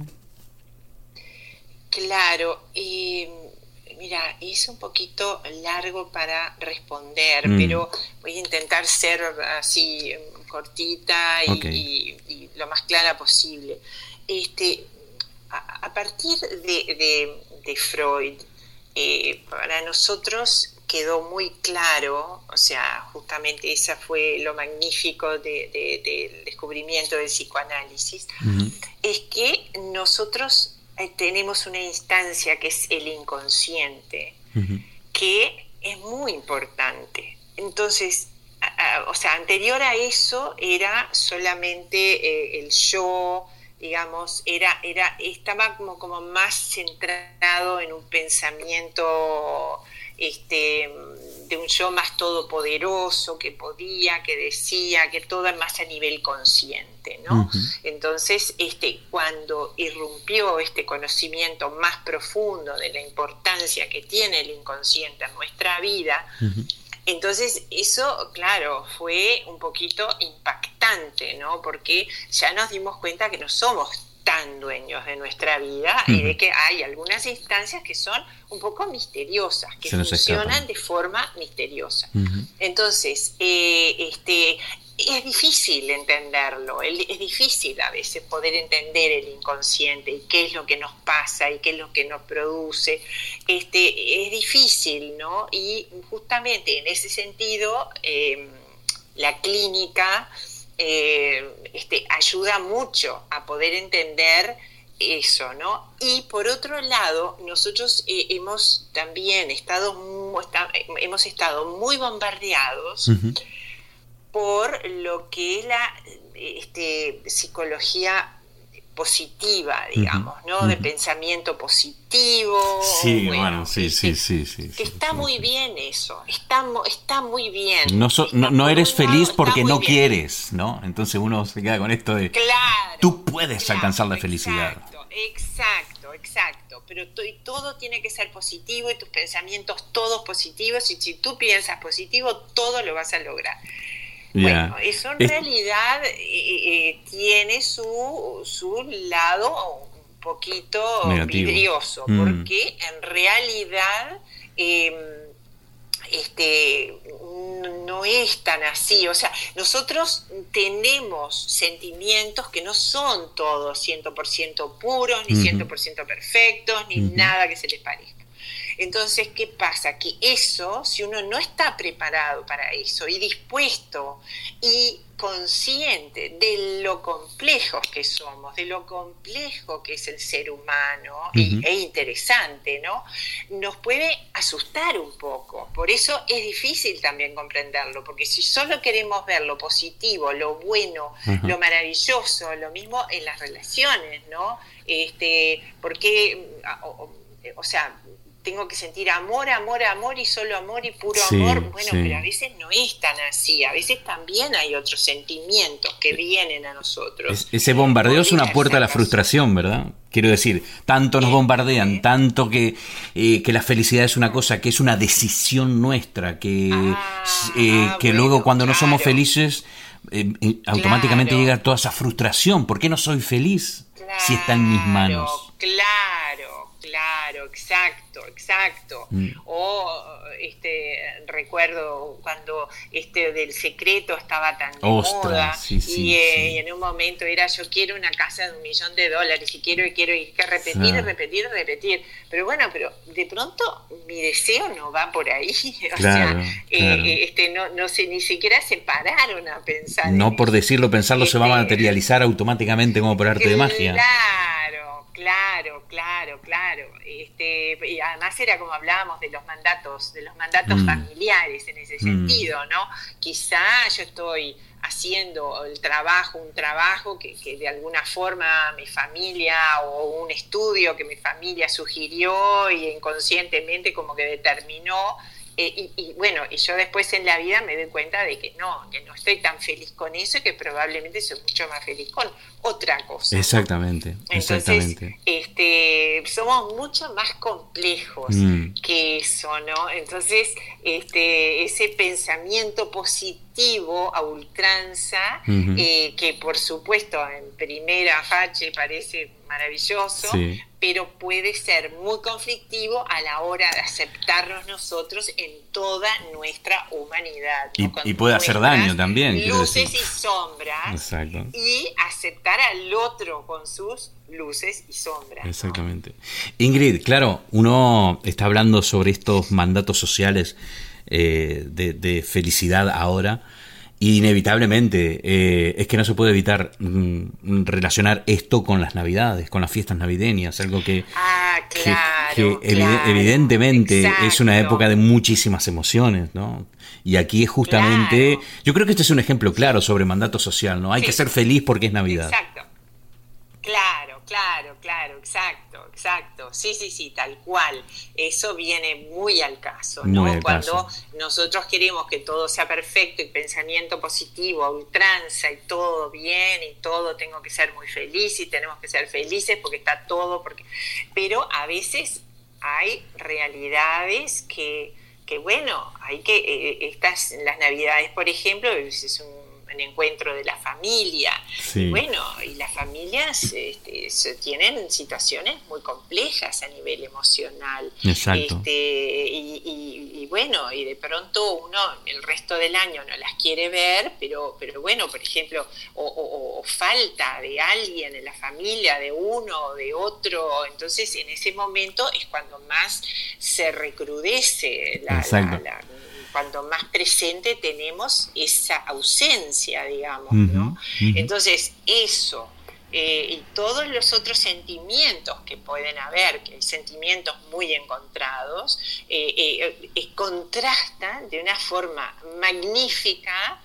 Claro, y mira, es un poquito largo para responder, mm. pero voy a intentar ser así cortita y, lo más clara posible. Este, a, partir de, Freud, eh, para nosotros quedó muy claro, o sea, justamente esa fue lo magnífico del descubrimiento del psicoanálisis, es que nosotros tenemos una instancia que es el inconsciente, que es muy importante. Entonces, o sea, anterior a eso era solamente eh, el yo, digamos, era, era, estaba como, como más centrado en un pensamiento este, de un yo más todopoderoso que podía, que decía, que todo más a nivel consciente, ¿no? Entonces, este, cuando irrumpió este conocimiento más profundo de la importancia que tiene el inconsciente en nuestra vida, entonces eso, claro, fue un poquito impactante, ¿no? Porque ya nos dimos cuenta que no somos tan dueños de nuestra vida y de que hay algunas instancias que son un poco misteriosas, que funcionan de forma misteriosa. Entonces, eh, este, es difícil entenderlo, es difícil a veces poder entender el inconsciente y qué es lo que nos pasa y qué es lo que nos produce. Este, es difícil, ¿no? Y justamente en ese sentido, eh, la clínica eh, este, ayuda mucho a poder entender eso, ¿no? Y por otro lado, nosotros eh, hemos también estado, hemos estado muy bombardeados por lo que es la este, psicología positiva, digamos, ¿no? De pensamiento positivo. Sí, bueno, sí, sí, sí, sí. Que está muy bien eso, está, está muy bien. No, no, eres feliz porque no quieres, ¿no? Entonces uno se queda con esto de... Claro. Tú puedes alcanzar la felicidad. Exacto, exacto, exacto. Pero todo tiene que ser positivo y tus pensamientos todos positivos y si tú piensas positivo, todo lo vas a lograr. Bueno, eso en realidad eh, eh, tiene su, su lado un poquito vidrioso, mm. porque en realidad em, este, no es tan así. O sea, nosotros tenemos sentimientos que no son todos 100% puros, ni 100% perfectos, ni nada que se les parezca. Entonces, ¿qué pasa? Que eso, si uno no está preparado para eso y dispuesto y consciente de lo complejos que somos, de lo complejo que es el ser humano e interesante, ¿no? Nos puede asustar un poco. Por eso es difícil también comprenderlo, porque si solo queremos ver lo positivo, lo bueno, lo maravilloso, lo mismo en las relaciones, ¿no? Este, porque, o sea, tengo que sentir amor, amor, amor y solo amor y puro amor. Bueno, pero a veces no es tan así. A veces también hay otros sentimientos que vienen a nosotros. ese bombardeo es una puerta a la frustración, ¿verdad? Quiero decir, tanto nos bombardean, tanto que, eh, que la felicidad es una cosa, que es una decisión nuestra, que, ah, eh, que luego cuando no somos felices, eh, automáticamente llega toda esa frustración. ¿Por qué no soy feliz si está en mis manos? Claro, claro, exacto exacto, mm. O este recuerdo cuando este del secreto estaba tan de moda eh, y, en un momento era yo quiero una casa de un millón de dólares y quiero y quiero y que repetir, repetir, repetir. Pero bueno, pero de pronto mi deseo no va por ahí. [laughs] o sea, eh, este, no, no sé, ni siquiera se pararon a pensar. No por decirlo, pensarlo se va a este, materializar automáticamente como por arte de magia. Claro, Claro, claro. Este, y además era como hablábamos de los mandatos, de los mandatos mm. familiares en ese mm. sentido, ¿no? Quizá yo estoy haciendo el trabajo, un trabajo que, que, de alguna forma mi familia o un estudio que mi familia sugirió y inconscientemente como que determinó eh, y, bueno, y yo después en la vida me doy cuenta de que no, que no estoy tan feliz con eso y que probablemente soy mucho más feliz con otra cosa. Exactamente, Entonces, Este, somos mucho más complejos mm. que eso, ¿no? Entonces, este, ese pensamiento positivo a ultranza, eh, que por supuesto en primera fache parece maravilloso, pero puede ser muy conflictivo a la hora de aceptarnos nosotros en toda nuestra humanidad. Y, puede hacer daño también. Luces y sombras. Y aceptar al otro con sus luces y sombras. Exactamente. Ingrid, claro, uno está hablando sobre estos mandatos sociales eh, de felicidad ahora inevitablemente eh, es que no se puede evitar mm, relacionar esto con las navidades, con las fiestas navideñas, algo que, ah, evidentemente es una época de muchísimas emociones, ¿no? Y aquí es justamente, yo creo que este es un ejemplo claro sobre mandato social, ¿no? Hay que ser feliz porque es Navidad. Exacto. Claro, claro, claro, exacto, exacto. Sí, sí, sí, tal cual. Eso viene muy al caso, ¿no? Cuando nosotros queremos que todo sea perfecto y pensamiento positivo, ultranza y todo bien y todo tengo que ser muy feliz y tenemos que ser felices porque está todo, porque... Pero a veces hay realidades que, que bueno, hay que, eh, estas, las navidades, por ejemplo, es un un encuentro de la familia. bueno, y las familias este, tienen situaciones muy complejas a nivel emocional. Exacto. Este, y, bueno, y de pronto uno el resto del año no las quiere ver, pero, pero bueno, por ejemplo, o, falta de alguien en la familia, de uno o de otro, entonces en ese momento es cuando más se recrudece la, la cuando más presente tenemos esa ausencia, digamos, ¿no? Entonces, eso eh, y todos los otros sentimientos que pueden haber, que hay sentimientos muy encontrados, eh, eh, contrastan de una forma magnífica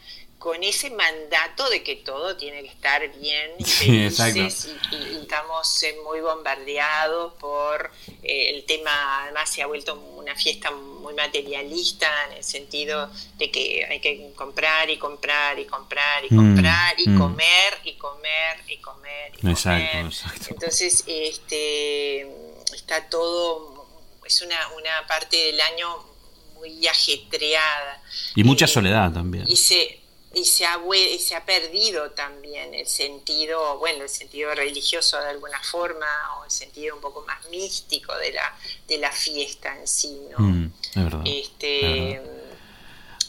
con ese mandato de que todo tiene que estar bien y felices y, estamos muy bombardeados por el tema, además se ha vuelto una fiesta muy materialista en el sentido de que hay que comprar y comprar y comprar y mm, comprar y mm. comer y comer y comer y comer. Entonces, este está todo, es una, una parte del año muy ajetreada. Y mucha soledad también. Y se, y se ha, se ha perdido también el sentido, bueno, el sentido religioso de alguna forma o el sentido un poco más místico de la, de la fiesta en sí, ¿no? Mm, este,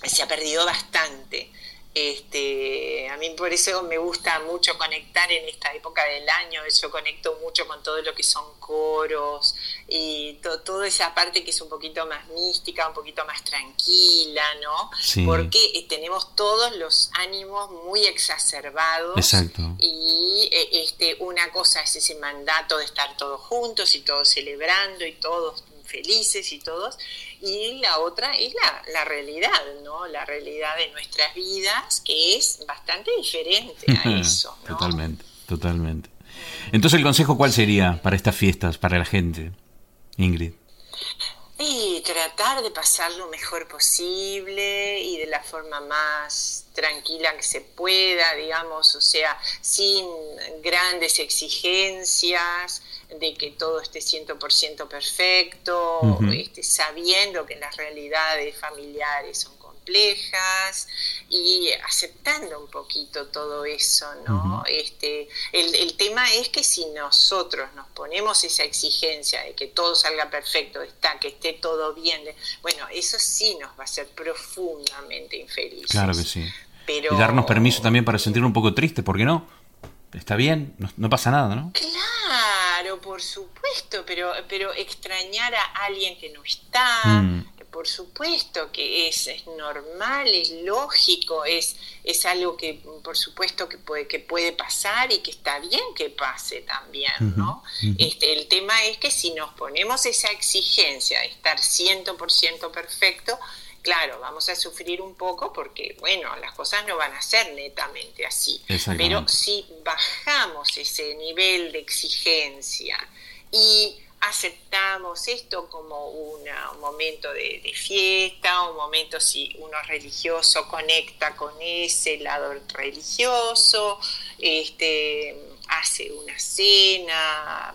Se ha perdido bastante. Este, a mí por eso me gusta mucho conectar en esta época del año, yo conecto mucho con todo lo que son coros y toda esa parte que es un poquito más mística, un poquito más tranquila, ¿no? Porque eh, tenemos todos los ánimos muy exacerbados. Exacto. Y eh, este, una cosa es ese mandato de estar todos juntos y todos celebrando y todos felices y todos, y la otra es la, realidad, ¿no? La realidad de nuestras vidas, que es bastante diferente a eso. Totalmente, totalmente. Entonces, ¿el consejo cuál sería para estas fiestas, para la gente, Ingrid? Y tratar de pasar lo mejor posible y de la forma más tranquila que se pueda, digamos, o sea, sin grandes exigencias, de que todo esté 100% perfecto, este, sabiendo que las realidades familiares son complejas y aceptando un poquito todo eso, ¿no? este, el, el, tema es que si nosotros nos ponemos esa exigencia de que todo salga perfecto, está, que esté todo bien, bueno, eso sí nos va a hacer profundamente infelices. Claro que sí. Pero... Y darnos permiso también para sentir un poco triste, ¿por qué no? Está bien, no, no pasa nada, ¿no? Claro, por supuesto, pero, pero extrañar a alguien que no está, mm. por supuesto que es, es, normal, es lógico, es, es algo que por supuesto que puede, que puede pasar y que está bien que pase también, ¿no? este, el tema es que si nos ponemos esa exigencia de estar 100% perfecto, claro, vamos a sufrir un poco porque, bueno, las cosas no van a ser netamente así. Pero si bajamos ese nivel de exigencia y aceptamos esto como un momento de, de, fiesta, un momento si uno religioso conecta con ese lado religioso, este, hace una cena,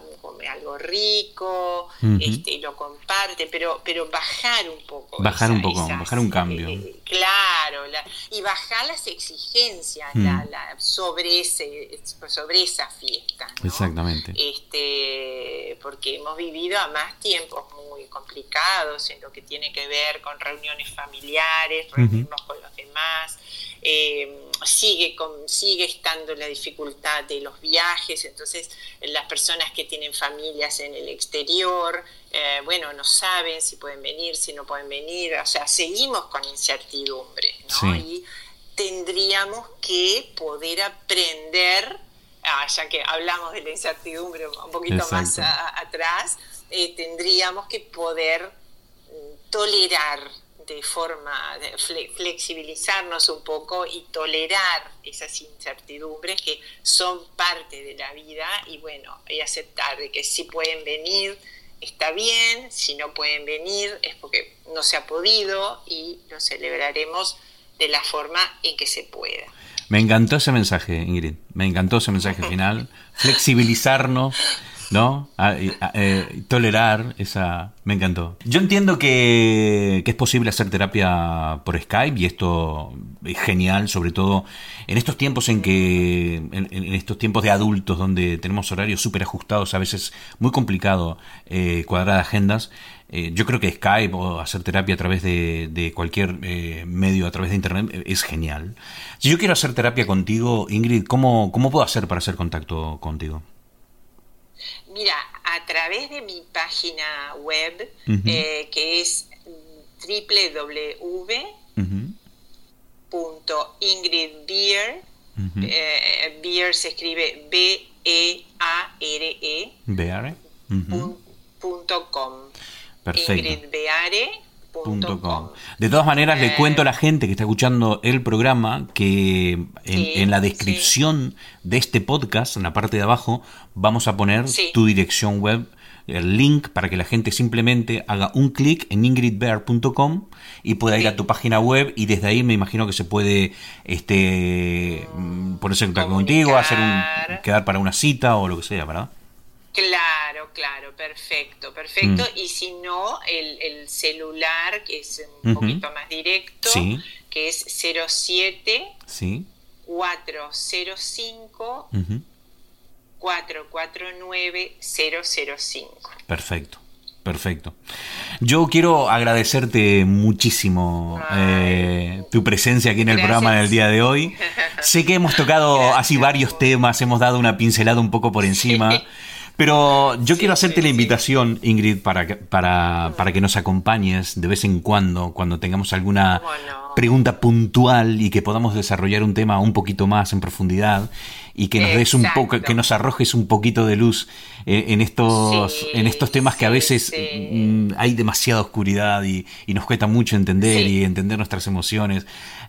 algo rico, este, lo comparte, pero, pero bajar un poco. Bajar un poco, bajar un cambio. Eh, claro, y bajar las exigencias la, sobre, ese, sobre esa fiesta. Exactamente. Este, porque hemos vivido a más tiempos muy complicados en lo que tiene que ver con reuniones familiares, reunirnos con los demás. Eh, sigue, con, sigue estando la dificultad de los viajes, entonces las personas que tienen familias en el exterior, eh, bueno, no saben si pueden venir, si no pueden venir, o sea, seguimos con incertidumbre, ¿no? Y tendríamos que poder aprender, ah, ya que hablamos de la incertidumbre un poquito más atrás, eh, tendríamos que poder mm, tolerar de forma de flexibilizarnos un poco y tolerar esas incertidumbres que son parte de la vida y bueno, y aceptar de que si pueden venir está bien, si no pueden venir es porque no se ha podido y lo celebraremos de la forma en que se pueda. Me encantó ese mensaje, Ingrid. Me encantó ese mensaje [laughs] final. Flexibilizarnos ¿no? Eh, tolerar esa... Me encantó. Yo entiendo que, es posible hacer terapia por Skype y esto es genial, sobre todo en estos tiempos en que, en, estos tiempos de adultos donde tenemos horarios súper ajustados, a veces muy complicado eh, cuadrar agendas. Eh, yo creo que Skype o hacer terapia a través de, cualquier medio, a través de Internet, es genial. Si yo quiero hacer terapia contigo, Ingrid, ¿cómo, cómo puedo hacer para hacer contacto contigo? Mira, a través de mi página web, eh, que es www.ingridbeer, eh, beer se escribe B-E-A-R-E, Beare. Perfecto. Ingrid de todas maneras, le cuento a la gente que está escuchando el programa que en, la descripción de este podcast, en la parte de abajo, vamos a poner tu dirección web, el link para que la gente simplemente haga un clic en ingridbear.com y pueda ir a tu página web y desde ahí me imagino que se puede este mm, ponerse en contacto contigo, hacer un quedar para una cita o lo que sea, ¿verdad? Claro, claro, perfecto, perfecto. Mm. Y si no, el, celular, que es un poquito más directo, que es 07 sí. 405 449 005. Perfecto. Perfecto. Yo quiero agradecerte muchísimo eh, tu presencia aquí en el programa en el día de hoy. [laughs] Sé que hemos tocado así varios temas, hemos dado una pincelada un poco por encima. Pero yo quiero hacerte la invitación, Ingrid, para que, para, para que nos acompañes de vez en cuando, cuando tengamos alguna pregunta puntual y que podamos desarrollar un tema un poquito más en profundidad y que nos des un poco, que nos arrojes un poquito de luz eh, en, estos, en estos temas que a veces mm, hay demasiada oscuridad y, nos cuesta mucho entender y entender nuestras emociones.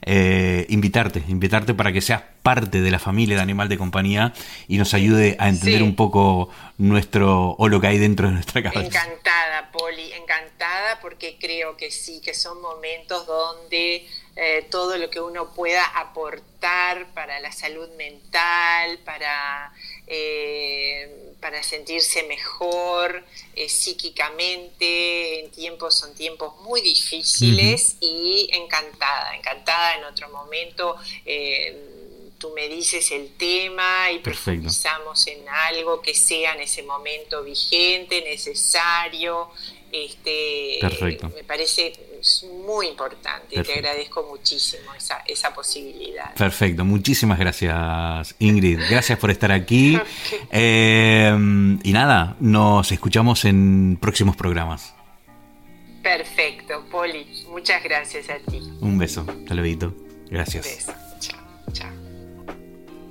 Eh, invitarte, invitarte para que seas parte de la familia de Animal de Compañía y nos ayude a entender un poco nuestro o lo que hay dentro de nuestra cabeza. Encantada, Poli, encantada porque creo que sí, que son momentos donde eh, todo lo que uno pueda aportar para la salud mental, para, eh, para sentirse mejor eh, psíquicamente, en tiempos son tiempos muy difíciles y encantada, encantada en otro momento tú me dices el tema y profundizamos en algo que sea en ese momento vigente, necesario. Este, Perfecto. Me parece muy importante y te agradezco muchísimo esa, esa posibilidad. Perfecto, muchísimas gracias Ingrid, gracias por estar aquí. [laughs] Eh, y nada, nos escuchamos en próximos programas. Perfecto, Poli, muchas gracias a ti. Un beso, hasta luego. Gracias. Un beso. Chao, chao.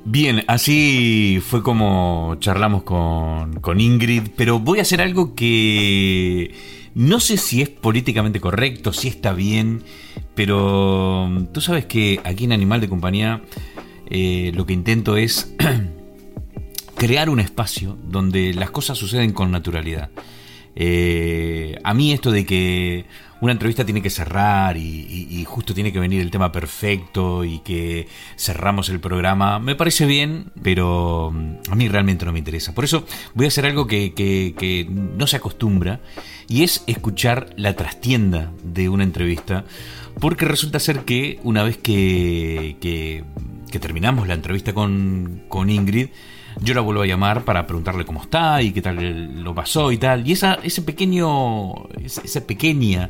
Bien, así fue como charlamos con, con, Ingrid, pero voy a hacer algo que no sé si es políticamente correcto, si está bien, pero tú sabes que aquí en Animal de Compañía eh, lo que intento es [clears throat] crear un espacio donde las cosas suceden con naturalidad. Eh, a mí esto de que una entrevista tiene que cerrar y, justo tiene que venir el tema perfecto y que cerramos el programa, me parece bien, pero mm, a mí realmente no me interesa. Por eso voy a hacer algo que, no se acostumbra y es escuchar la trastienda de una entrevista, porque resulta ser que una vez que, que terminamos la entrevista con, con Ingrid, yo la vuelvo a llamar para preguntarle cómo está y qué tal lo pasó y tal. Y esa, ese pequeño, esa pequeña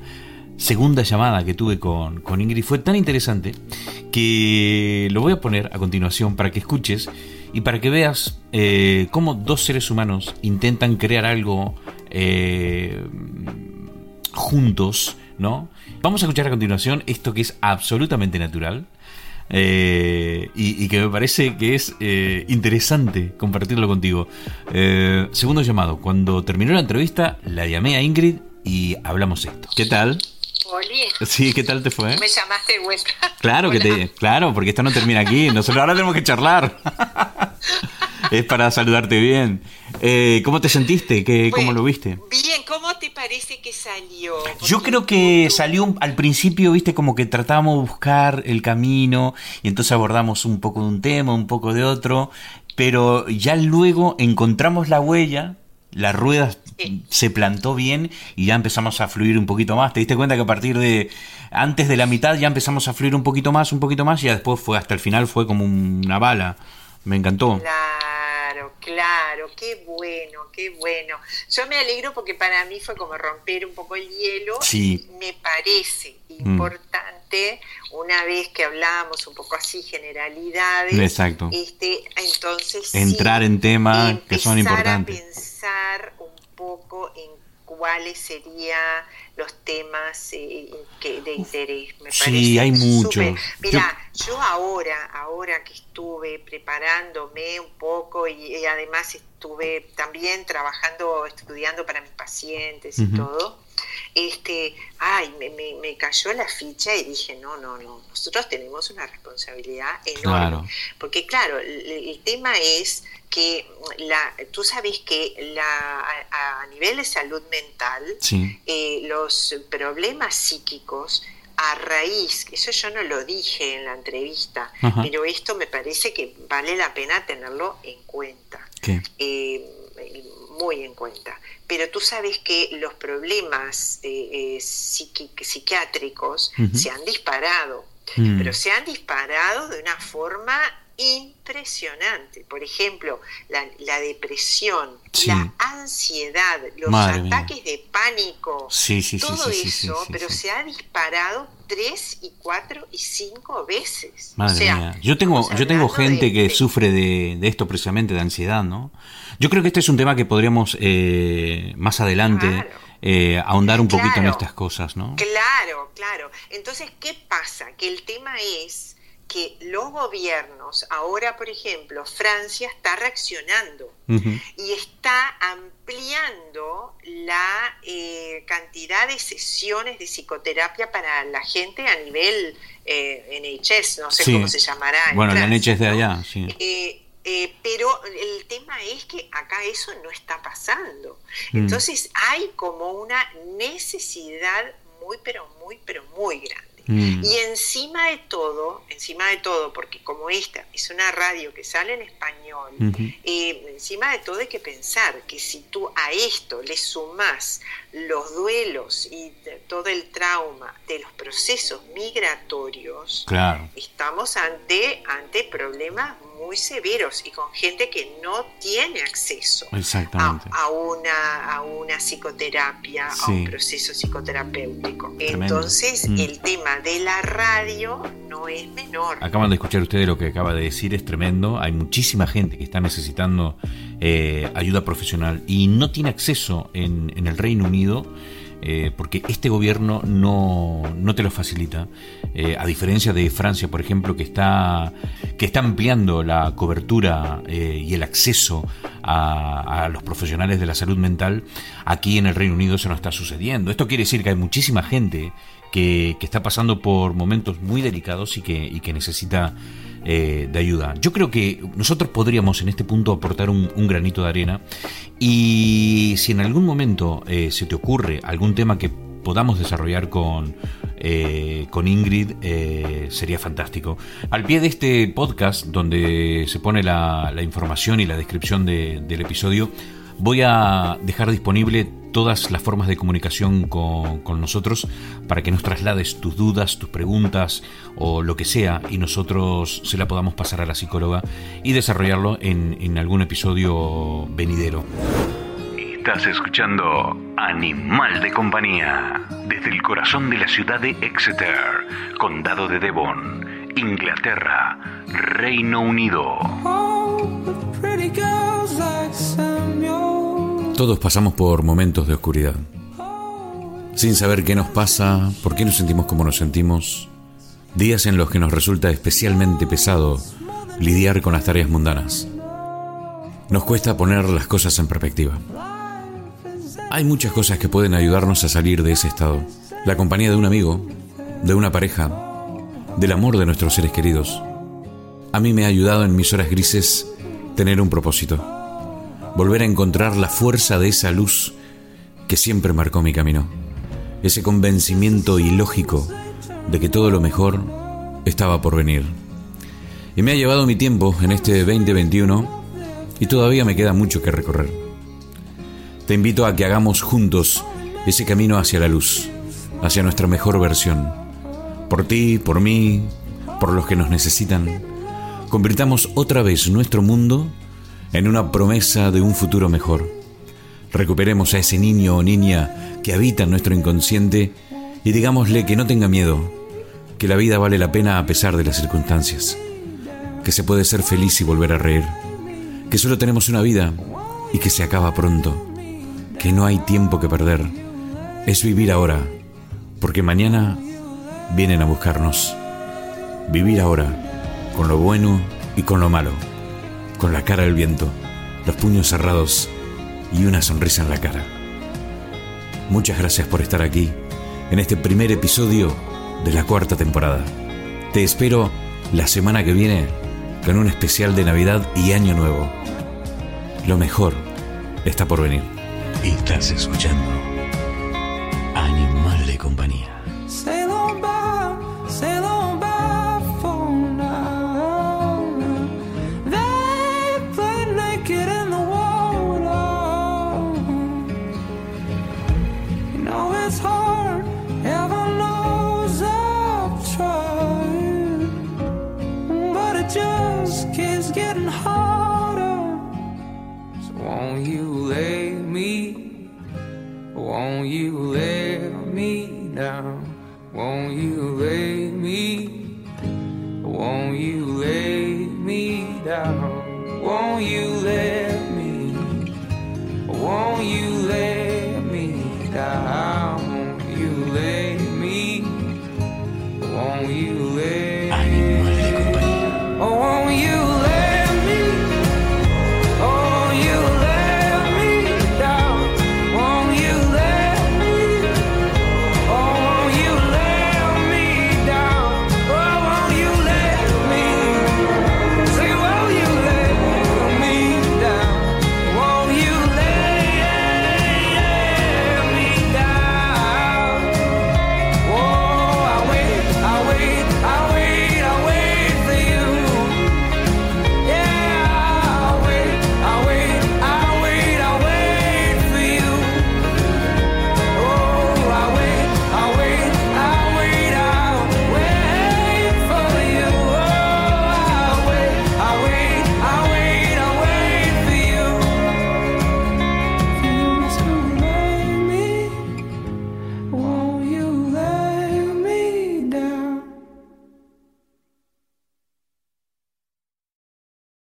segunda llamada que tuve con, con Ingrid fue tan interesante que lo voy a poner a continuación para que escuches y para que veas eh, cómo dos seres humanos intentan crear algo eh, juntos, ¿no? Vamos a escuchar a continuación esto que es absolutamente natural, eh, y, que me parece que es eh, interesante compartirlo contigo. Eh, segundo llamado, cuando terminó la entrevista, la llamé a Ingrid y hablamos esto. ¿Qué tal? Sí, ¿qué tal te fue? Me llamaste de vuelta. Claro, que te, claro, porque esto no termina aquí. Nosotros ahora tenemos que charlar. [laughs] [laughs] es para saludarte bien. Eh, ¿Cómo te sentiste? ¿Qué, ¿Cómo lo viste? Bien, ¿cómo te parece que salió? Yo creo que salió al principio, viste, como que tratábamos de buscar el camino y entonces abordamos un poco de un tema, un poco de otro, pero ya luego encontramos la huella, la rueda se plantó bien y ya empezamos a fluir un poquito más. ¿Te diste cuenta que a partir de antes de la mitad ya empezamos a fluir un poquito más, un poquito más y ya después fue hasta el final fue como una bala? Me encantó. Claro, claro, qué bueno, qué bueno. Yo me alegro porque para mí fue como romper un poco el hielo. Sí. Me parece mm. importante, una vez que hablamos un poco así, generalidades. Exacto. Este, entonces. Entrar en temas que son importantes. A pensar un poco en cuáles serían los temas eh, que de interés. Me sí, hay muchos. Mira, yo... ahora, ahora que estuve preparándome un poco y, además estuve también trabajando, estudiando para mis pacientes y todo, este, ay, me, me, cayó la ficha y dije, no, no, no, nosotros tenemos una responsabilidad enorme. Porque claro, el tema es que la, tú sabes que la, a, nivel de salud mental, eh, los problemas psíquicos a raíz, eso yo no lo dije en la entrevista, pero esto me parece que vale la pena tenerlo en cuenta, eh, muy en cuenta. Pero tú sabes que los problemas eh, psiquiátricos se han disparado, mm. pero se han disparado de una forma impresionante. Por ejemplo, la, depresión, la ansiedad, los ataques de pánico, todo eso, pero se ha disparado tres y cuatro y cinco veces. Madre mía. Yo tengo, yo tengo gente que sufre de, esto precisamente, de ansiedad, ¿no? Yo creo que este es un tema que podríamos eh, más adelante eh, ahondar un poquito en estas cosas, ¿no? Claro, claro. Entonces, ¿qué pasa? Que el tema es que los gobiernos, ahora por ejemplo, Francia está reaccionando y está ampliando la eh, cantidad de sesiones de psicoterapia para la gente a nivel eh, NHS, no sé cómo se llamará. bueno, la NHS de allá, sí. Eh, eh, pero el tema es que acá eso no está pasando. Mm. Entonces hay como una necesidad muy, pero muy, pero muy grande. Mm. Y encima de todo, encima de todo, porque como esta es una radio que sale en español, eh, encima de todo hay que pensar que si tú a esto le sumas los duelos y todo el trauma de los procesos migratorios, estamos ante, ante problemas muy severos y con gente que no tiene acceso a, una, a una psicoterapia, a un proceso psicoterapéutico. Entonces, mm. el tema de la radio no es menor. Acaban de escuchar ustedes lo que acaba de decir, es tremendo. Hay muchísima gente que está necesitando eh, ayuda profesional y no tiene acceso en, en el Reino Unido eh, porque este gobierno no, no te lo facilita, eh, a diferencia de Francia, por ejemplo, que está, que está ampliando la cobertura eh, y el acceso a, los profesionales de la salud mental, aquí en el Reino Unido eso no está sucediendo. Esto quiere decir que hay muchísima gente que, que está pasando por momentos muy delicados y que, y que necesita eh, de ayuda. Yo creo que nosotros podríamos en este punto aportar un, granito de arena y si en algún momento eh, se te ocurre algún tema que podamos desarrollar con, eh, con Ingrid sería fantástico. Al pie de este podcast, donde se pone la, información y la descripción del episodio, voy a dejar disponible todas las formas de comunicación con, nosotros para que nos traslades tus dudas, tus preguntas o lo que sea y nosotros se la podamos pasar a la psicóloga y desarrollarlo en, en algún episodio venidero. Estás escuchando Animal de Compañía desde el corazón de la ciudad de Exeter, condado de Devon, Inglaterra, Reino Unido. Todos pasamos por momentos de oscuridad. Sin saber qué nos pasa, por qué nos sentimos como nos sentimos. Días en los que nos resulta especialmente pesado lidiar con las tareas mundanas. Nos cuesta poner las cosas en perspectiva. Hay muchas cosas que pueden ayudarnos a salir de ese estado. La compañía de un amigo, de una pareja, del amor de nuestros seres queridos. A mí me ha ayudado en mis horas grises tener un propósito volver a encontrar la fuerza de esa luz que siempre marcó mi camino, ese convencimiento ilógico de que todo lo mejor estaba por venir. Y me ha llevado mi tiempo en este 2021 y todavía me queda mucho que recorrer. Te invito a que hagamos juntos ese camino hacia la luz, hacia nuestra mejor versión. Por ti, por mí, por los que nos necesitan. Convirtamos otra vez nuestro mundo en una promesa de un futuro mejor. Recuperemos a ese niño o niña que habita en nuestro inconsciente y digámosle que no tenga miedo, que la vida vale la pena a pesar de las circunstancias, que se puede ser feliz y volver a reír, que solo tenemos una vida y que se acaba pronto, que no hay tiempo que perder, es vivir ahora, porque mañana vienen a buscarnos. Vivir ahora, con lo bueno y con lo malo con la cara al viento, los puños cerrados y una sonrisa en la cara. Muchas gracias por estar aquí en este primer episodio de la cuarta temporada. Te espero la semana que viene con un especial de Navidad y Año Nuevo. Lo mejor está por venir. Estás escuchando